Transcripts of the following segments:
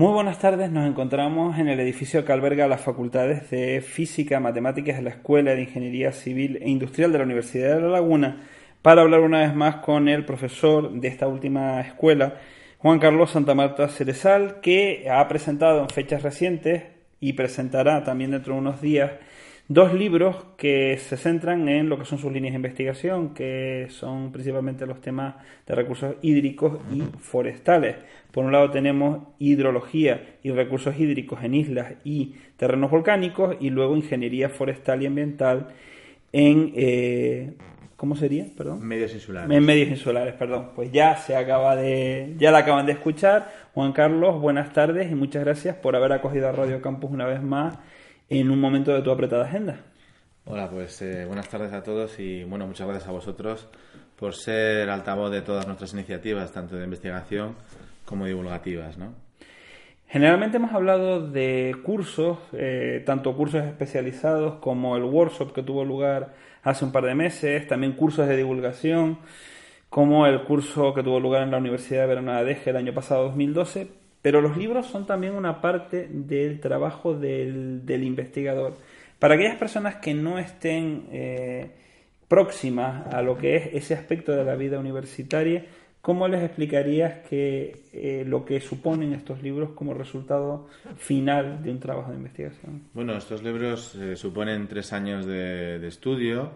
Muy buenas tardes, nos encontramos en el edificio que alberga las facultades de Física, Matemáticas de la Escuela de Ingeniería Civil e Industrial de la Universidad de La Laguna para hablar una vez más con el profesor de esta última escuela, Juan Carlos Santa Marta Cerezal, que ha presentado en fechas recientes y presentará también dentro de unos días dos libros que se centran en lo que son sus líneas de investigación, que son principalmente los temas de recursos hídricos y forestales. Por un lado tenemos hidrología y recursos hídricos en islas y terrenos volcánicos y luego ingeniería forestal y ambiental en... Eh, ¿Cómo sería? Perdón. Medios insulares. En medios insulares, perdón. Pues ya se acaba de, ya la acaban de escuchar. Juan Carlos, buenas tardes y muchas gracias por haber acogido a Radio Campus una vez más en un momento de tu apretada agenda. Hola, pues eh, buenas tardes a todos y bueno, muchas gracias a vosotros por ser altavoz de todas nuestras iniciativas, tanto de investigación como divulgativas, ¿no? Generalmente hemos hablado de cursos, eh, tanto cursos especializados como el workshop que tuvo lugar hace un par de meses, también cursos de divulgación, como el curso que tuvo lugar en la Universidad de Verona de Deje el año pasado 2012, pero los libros son también una parte del trabajo del, investigador. Para aquellas personas que no estén eh, próximas a lo que es ese aspecto de la vida universitaria, ¿cómo les explicarías que eh, lo que suponen estos libros como resultado final de un trabajo de investigación? Bueno, estos libros eh, suponen tres años de, estudio,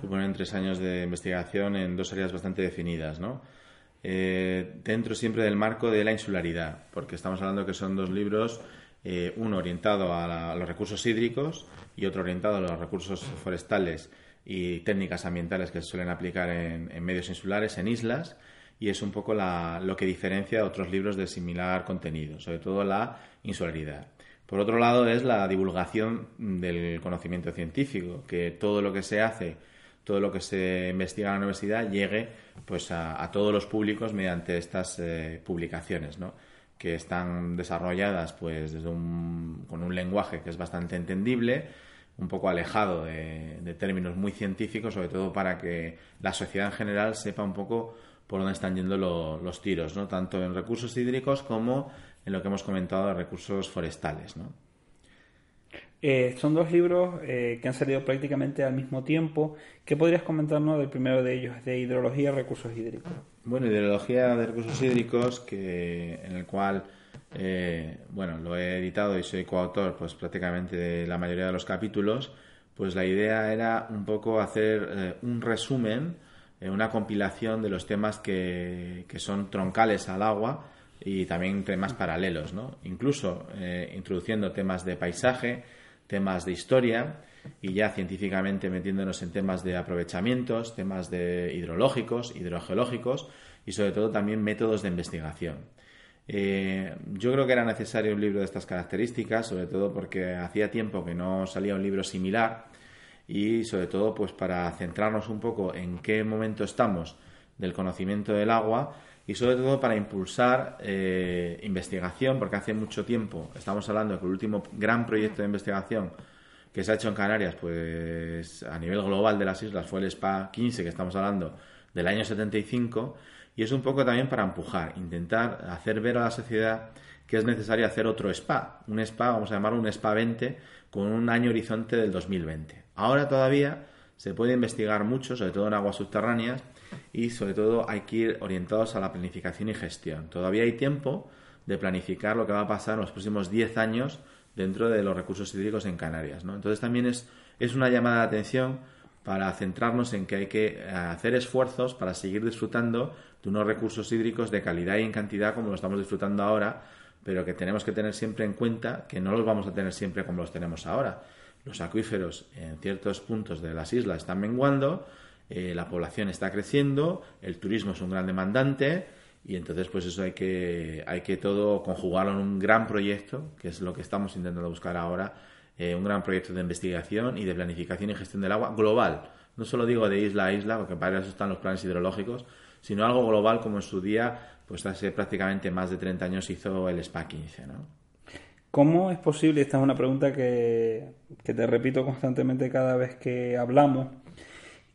suponen tres años de investigación en dos áreas bastante definidas, ¿no? Eh, dentro siempre del marco de la insularidad, porque estamos hablando que son dos libros, eh, uno orientado a, los recursos hídricos y otro orientado a los recursos forestales y técnicas ambientales que se suelen aplicar en, medios insulares, en islas, y es un poco lo que diferencia a otros libros de similar contenido, sobre todo la insularidad. Por otro lado, es la divulgación del conocimiento científico, que todo lo que se hace todo lo que se investiga en la universidad llegue pues a, todos los públicos mediante estas eh, publicaciones, ¿no? que están desarrolladas pues desde un, con un lenguaje que es bastante entendible, un poco alejado de, términos muy científicos, sobre todo para que la sociedad en general sepa un poco por dónde están yendo los tiros, ¿no? tanto en recursos hídricos como en lo que hemos comentado de recursos forestales. ¿no? Eh, son dos libros eh, que han salido prácticamente al mismo tiempo. ¿Qué podrías comentarnos del primero de ellos, de hidrología y recursos hídricos? Bueno, hidrología de recursos hídricos, que en el cual eh, bueno, lo he editado y soy coautor, pues prácticamente de la mayoría de los capítulos. Pues la idea era un poco hacer un resumen, una compilación de los temas que, que son troncales al agua y también temas paralelos, ¿no? Incluso introduciendo temas de paisaje, temas de historia y ya científicamente metiéndonos en temas de aprovechamientos, temas de hidrológicos, hidrogeológicos y sobre todo también métodos de investigación. Eh, yo creo que era necesario un libro de estas características, sobre todo porque hacía tiempo que no salía un libro similar y sobre todo pues para centrarnos un poco en qué momento estamos del conocimiento del agua y sobre todo para impulsar eh, investigación, porque hace mucho tiempo estamos hablando de que el último gran proyecto de investigación que se ha hecho en Canarias, pues a nivel global de las islas fue el SPA 15, que estamos hablando del año 75, y es un poco también para empujar, intentar hacer ver a la sociedad que es necesario hacer otro SPA, un SPA, vamos a llamarlo un SPA 20, con un año horizonte del 2020. Ahora todavía se puede investigar mucho, sobre todo en aguas subterráneas, y sobre todo hay que ir orientados a la planificación y gestión. Todavía hay tiempo de planificar lo que va a pasar en los próximos 10 años dentro de los recursos hídricos en Canarias. ¿no? Entonces también es, es una llamada de atención para centrarnos en que hay que eh, hacer esfuerzos para seguir disfrutando de unos recursos hídricos de calidad y en cantidad como lo estamos disfrutando ahora, pero que tenemos que tener siempre en cuenta que no los vamos a tener siempre como los tenemos ahora. Los acuíferos en ciertos puntos de las islas están menguando, eh, la población está creciendo, el turismo es un gran demandante y entonces pues eso hay que, hay que todo conjugarlo en un gran proyecto, que es lo que estamos intentando buscar ahora, eh, un gran proyecto de investigación y de planificación y gestión del agua global. No solo digo de isla a isla, porque para eso están los planes hidrológicos, sino algo global como en su día, pues hace prácticamente más de 30 años hizo el SPA 15, ¿no? ¿Cómo es posible? Esta es una pregunta que, que te repito constantemente cada vez que hablamos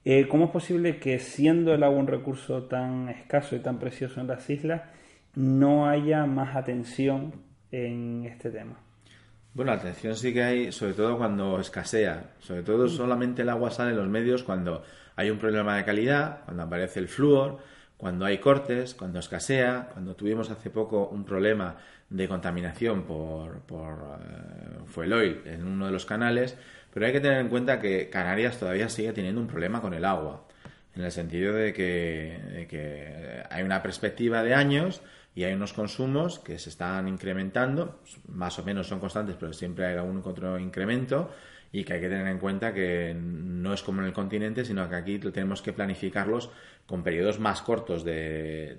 eh, ¿Cómo es posible que siendo el agua un recurso tan escaso y tan precioso en las islas, no haya más atención en este tema? Bueno, atención sí que hay, sobre todo cuando escasea. Sobre todo solamente el agua sale en los medios cuando hay un problema de calidad, cuando aparece el flúor, cuando hay cortes, cuando escasea, cuando tuvimos hace poco un problema de contaminación por, por uh, fuel oil en uno de los canales, pero hay que tener en cuenta que Canarias todavía sigue teniendo un problema con el agua, en el sentido de que, de que hay una perspectiva de años y hay unos consumos que se están incrementando, más o menos son constantes, pero siempre hay algún otro incremento y que hay que tener en cuenta que no es como en el continente, sino que aquí tenemos que planificarlos con periodos más cortos de,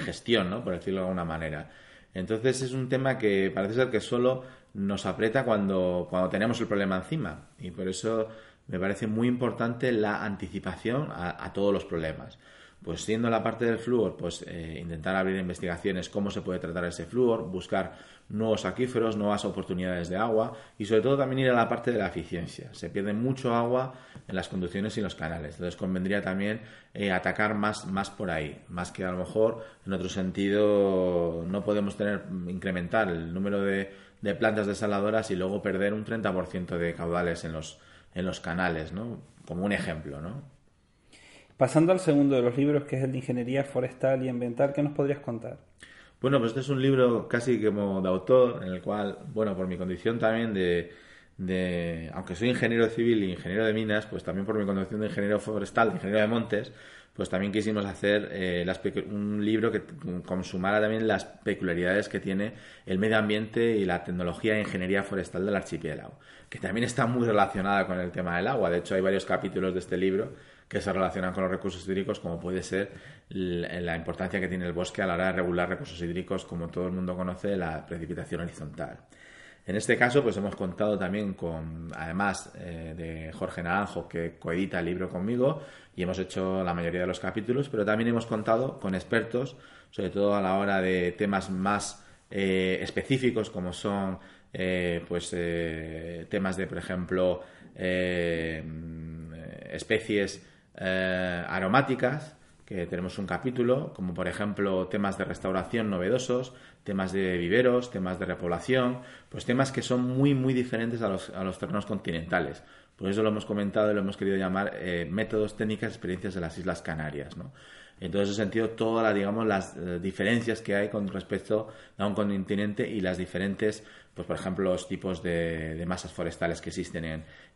gestión, ¿no? por decirlo de alguna manera. Entonces es un tema que parece ser que solo nos aprieta cuando, cuando tenemos el problema encima y por eso me parece muy importante la anticipación a todos los problemas. Pues siendo la parte del flúor, pues eh, intentar abrir investigaciones cómo se puede tratar ese flúor, buscar nuevos aquíferos, nuevas oportunidades de agua y sobre todo también ir a la parte de la eficiencia. Se pierde mucho agua en las conducciones y los canales. Entonces convendría también eh, atacar más, más por ahí, más que a lo mejor en otro sentido no podemos tener incrementar el número de, de plantas desaladoras y luego perder un 30% de caudales en los, en los canales, ¿no? Como un ejemplo, ¿no? Pasando al segundo de los libros, que es el de Ingeniería Forestal y Ambiental, ¿qué nos podrías contar? Bueno, pues este es un libro casi como de autor, en el cual, bueno, por mi condición también de, de aunque soy ingeniero civil y ingeniero de minas, pues también por mi condición de ingeniero forestal, de ingeniero de montes, pues también quisimos hacer eh, un libro que consumara también las peculiaridades que tiene el medio ambiente y la tecnología e ingeniería forestal del archipiélago, que también está muy relacionada con el tema del agua. De hecho, hay varios capítulos de este libro que se relacionan con los recursos hídricos, como puede ser la importancia que tiene el bosque a la hora de regular recursos hídricos, como todo el mundo conoce, la precipitación horizontal. En este caso, pues hemos contado también con, además eh, de Jorge Naranjo, que coedita el libro conmigo, y hemos hecho la mayoría de los capítulos, pero también hemos contado con expertos, sobre todo a la hora de temas más eh, específicos, como son eh, pues temas de, por ejemplo, especies eh, aromáticas, que tenemos un capítulo, como por ejemplo temas de restauración novedosos, temas de viveros, temas de repoblación, pues temas que son muy, muy diferentes a los, a los terrenos continentales. Por eso lo hemos comentado y lo hemos querido llamar eh, métodos, técnicas, experiencias de las Islas Canarias. ¿no? En todo ese sentido, todas las, digamos, las eh, diferencias que hay con respecto a un continente y las diferentes pues por ejemplo, los tipos de, masas forestales que existen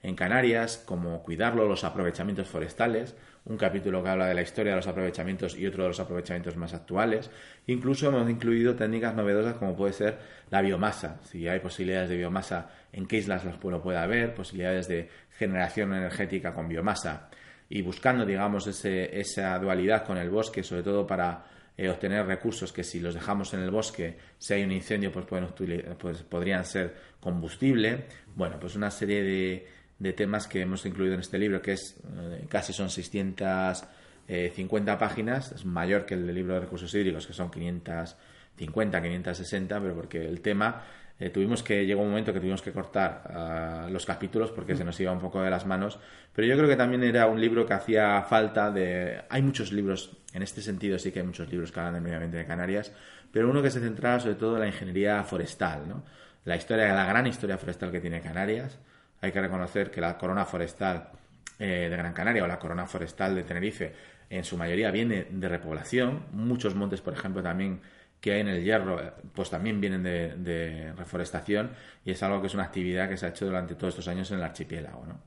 en, Canarias, cómo cuidarlo, los aprovechamientos forestales, un capítulo que habla de la historia de los aprovechamientos y otro de los aprovechamientos más actuales. Incluso hemos incluido técnicas novedosas como puede ser la biomasa, si hay posibilidades de biomasa, en qué islas los lo puede haber, posibilidades de generación energética con biomasa y buscando, digamos, ese, esa dualidad con el bosque, sobre todo para eh, obtener recursos que si los dejamos en el bosque, si hay un incendio, pues, pueden, pues podrían ser combustible. Bueno, pues una serie de, de, temas que hemos incluido en este libro, que es eh, casi son 650 páginas, es mayor que el del libro de recursos hídricos, que son 550, 560, pero porque el tema eh, tuvimos que, llegó un momento que tuvimos que cortar ah, los capítulos porque se nos iba un poco de las manos, pero yo creo que también era un libro que hacía falta de... Hay muchos libros, en este sentido sí que hay muchos libros que hablan del medio ambiente de Canarias, pero uno que se centraba sobre todo en la ingeniería forestal, ¿no? La historia, la gran historia forestal que tiene Canarias. Hay que reconocer que la corona forestal eh, de Gran Canaria o la corona forestal de Tenerife en su mayoría viene de repoblación. Muchos montes, por ejemplo, también que hay en el hierro, pues también vienen de, reforestación y es algo que es una actividad que se ha hecho durante todos estos años en el archipiélago. ¿no?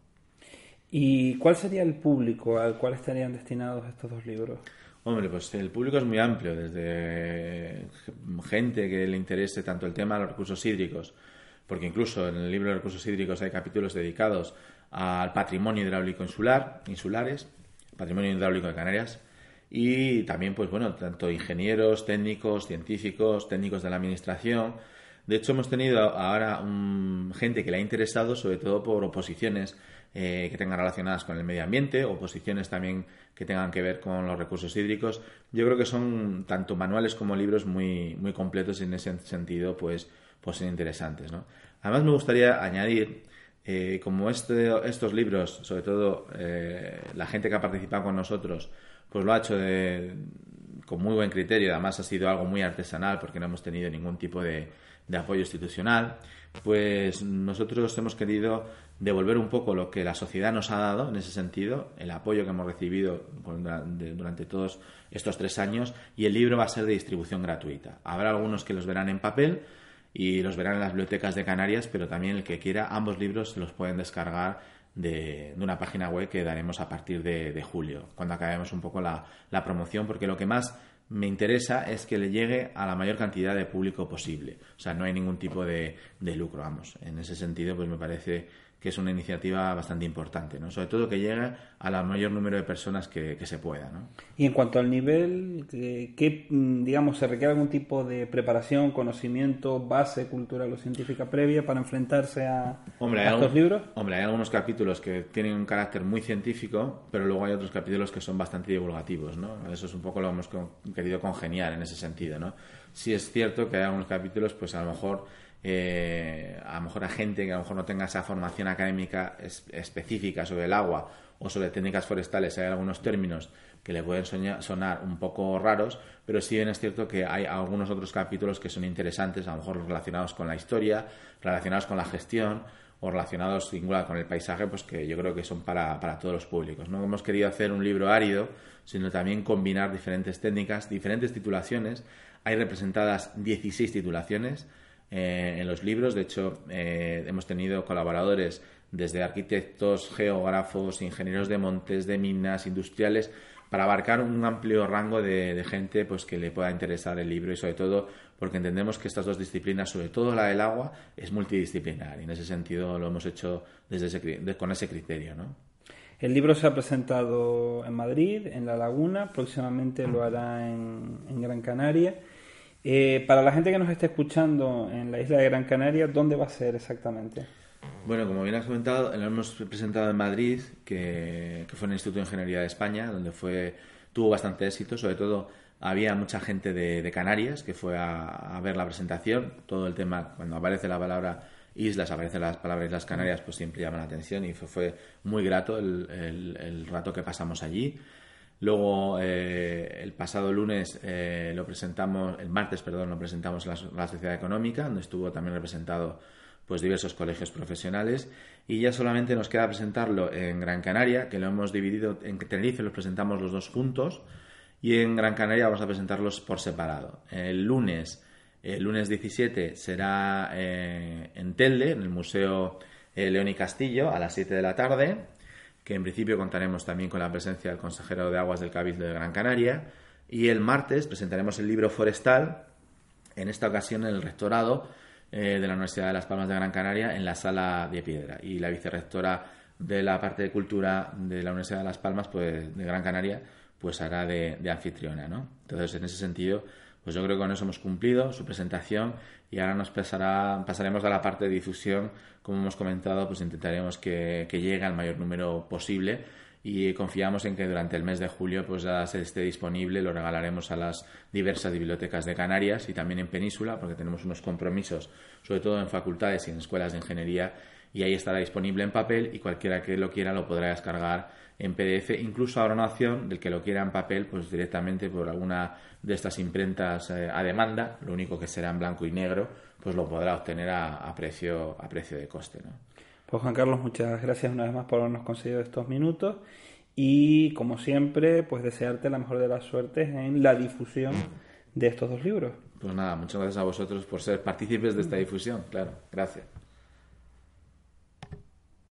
¿Y cuál sería el público al cual estarían destinados estos dos libros? Hombre, pues el público es muy amplio, desde gente que le interese tanto el tema de los recursos hídricos, porque incluso en el libro de recursos hídricos hay capítulos dedicados al patrimonio hidráulico insular, insulares, patrimonio hidráulico de Canarias, y también, pues bueno, tanto ingenieros, técnicos, científicos, técnicos de la administración. De hecho, hemos tenido ahora gente que le ha interesado, sobre todo por oposiciones eh, que tengan relacionadas con el medio ambiente, oposiciones también que tengan que ver con los recursos hídricos. Yo creo que son tanto manuales como libros muy, muy completos y en ese sentido, pues, pues son interesantes. Además, me gustaría añadir eh, como este, estos libros, sobre todo eh, la gente que ha participado con nosotros, pues lo ha hecho con muy buen criterio, además ha sido algo muy artesanal porque no hemos tenido ningún tipo de, apoyo institucional, pues nosotros hemos querido devolver un poco lo que la sociedad nos ha dado en ese sentido, el apoyo que hemos recibido durante todos estos tres años y el libro va a ser de distribución gratuita. Habrá algunos que los verán en papel y los verán en las bibliotecas de Canarias, pero también el que quiera, ambos libros los pueden descargar de, una página web que daremos a partir de, julio, cuando acabemos un poco la, la promoción, porque lo que más me interesa es que le llegue a la mayor cantidad de público posible. O sea, no hay ningún tipo de, de lucro, vamos. En ese sentido, pues me parece que es una iniciativa bastante importante, ¿no? Sobre todo que llegue a la mayor número de personas que, se pueda, ¿no? Y en cuanto al nivel, ¿qué, mm, digamos, se requiere algún tipo de preparación, conocimiento, base cultural o científica previa para enfrentarse a, estos libros? Hombre, hay algunos capítulos que tienen un carácter muy científico, pero luego hay otros capítulos que son bastante divulgativos, ¿no? Eso es un poco lo hemos querido congeniar en ese sentido, ¿no? Sí es cierto que hay algunos capítulos, pues a lo mejor eh, a lo mejor a gente que a lo mejor no tenga esa formación académica específica sobre el agua o sobre técnicas forestales, hay algunos términos que le pueden sonar un poco raros, pero sí bien es cierto que hay algunos otros capítulos que son interesantes, a lo mejor relacionados con la historia, relacionados con la gestión o relacionados con el paisaje, pues que yo creo que son para, para todos los públicos. No hemos querido hacer un libro árido, sino también combinar diferentes técnicas, diferentes titulaciones. Hay representadas 16 titulaciones, eh, en los libros. De hecho, eh, hemos tenido colaboradores desde arquitectos, geógrafos, ingenieros de montes, de minas, industriales, para abarcar un amplio rango de, gente pues, que le pueda interesar el libro y sobre todo porque entendemos que estas dos disciplinas, sobre todo la del agua, es multidisciplinar y en ese sentido lo hemos hecho desde con ese criterio. ¿no? El libro se ha presentado en Madrid, en La Laguna, próximamente lo hará en, en Gran Canaria eh, para la gente que nos esté escuchando en la isla de Gran Canaria, ¿dónde va a ser exactamente? Bueno, como bien has comentado, lo hemos presentado en Madrid, que, fue en el Instituto de Ingeniería de España, donde fue tuvo bastante éxito, sobre todo había mucha gente de, Canarias que fue a, ver la presentación, todo el tema, cuando aparece la palabra islas, aparecen las palabras Islas Canarias, pues siempre llama la atención y fue, muy grato el rato que pasamos allí. Luego, eh, el pasado lunes eh, lo presentamos, el martes, perdón, lo presentamos en la, Sociedad Económica, donde estuvo también representado pues diversos colegios profesionales. Y ya solamente nos queda presentarlo en Gran Canaria, que lo hemos dividido en Tenerife, los presentamos los dos juntos y en Gran Canaria vamos a presentarlos por separado. El lunes, el lunes 17 será eh, en Telde, en el Museo León y Castillo, a las 7 de la tarde que en principio contaremos también con la presencia del consejero de Aguas del Cabildo de Gran Canaria. Y el martes presentaremos el libro Forestal, en esta ocasión en el rectorado eh, de la Universidad de Las Palmas de Gran Canaria, en la sala de piedra. Y la vicerrectora de la parte de cultura de la Universidad de Las Palmas, pues de Gran Canaria, pues hará de, de anfitriona, ¿no? Entonces, en ese sentido, pues yo creo que con eso hemos cumplido su presentación y ahora nos pasará, pasaremos a la parte de difusión. Como hemos comentado, pues intentaremos que, llegue al mayor número posible y confiamos en que durante el mes de julio pues ya se esté disponible, lo regalaremos a las diversas bibliotecas de Canarias y también en Península, porque tenemos unos compromisos, sobre todo en facultades y en escuelas de ingeniería, y ahí estará disponible en papel y cualquiera que lo quiera lo podrá descargar en PDF. Incluso habrá una opción del que lo quiera en papel, pues directamente por alguna de estas imprentas eh, a demanda, lo único que será en blanco y negro, pues lo podrá obtener a, precio, a precio de coste. ¿no? Pues Juan Carlos, muchas gracias una vez más por habernos conseguido estos minutos y como siempre, pues desearte la mejor de las suertes en la difusión de estos dos libros. Pues nada, muchas gracias a vosotros por ser partícipes de esta difusión, claro, gracias.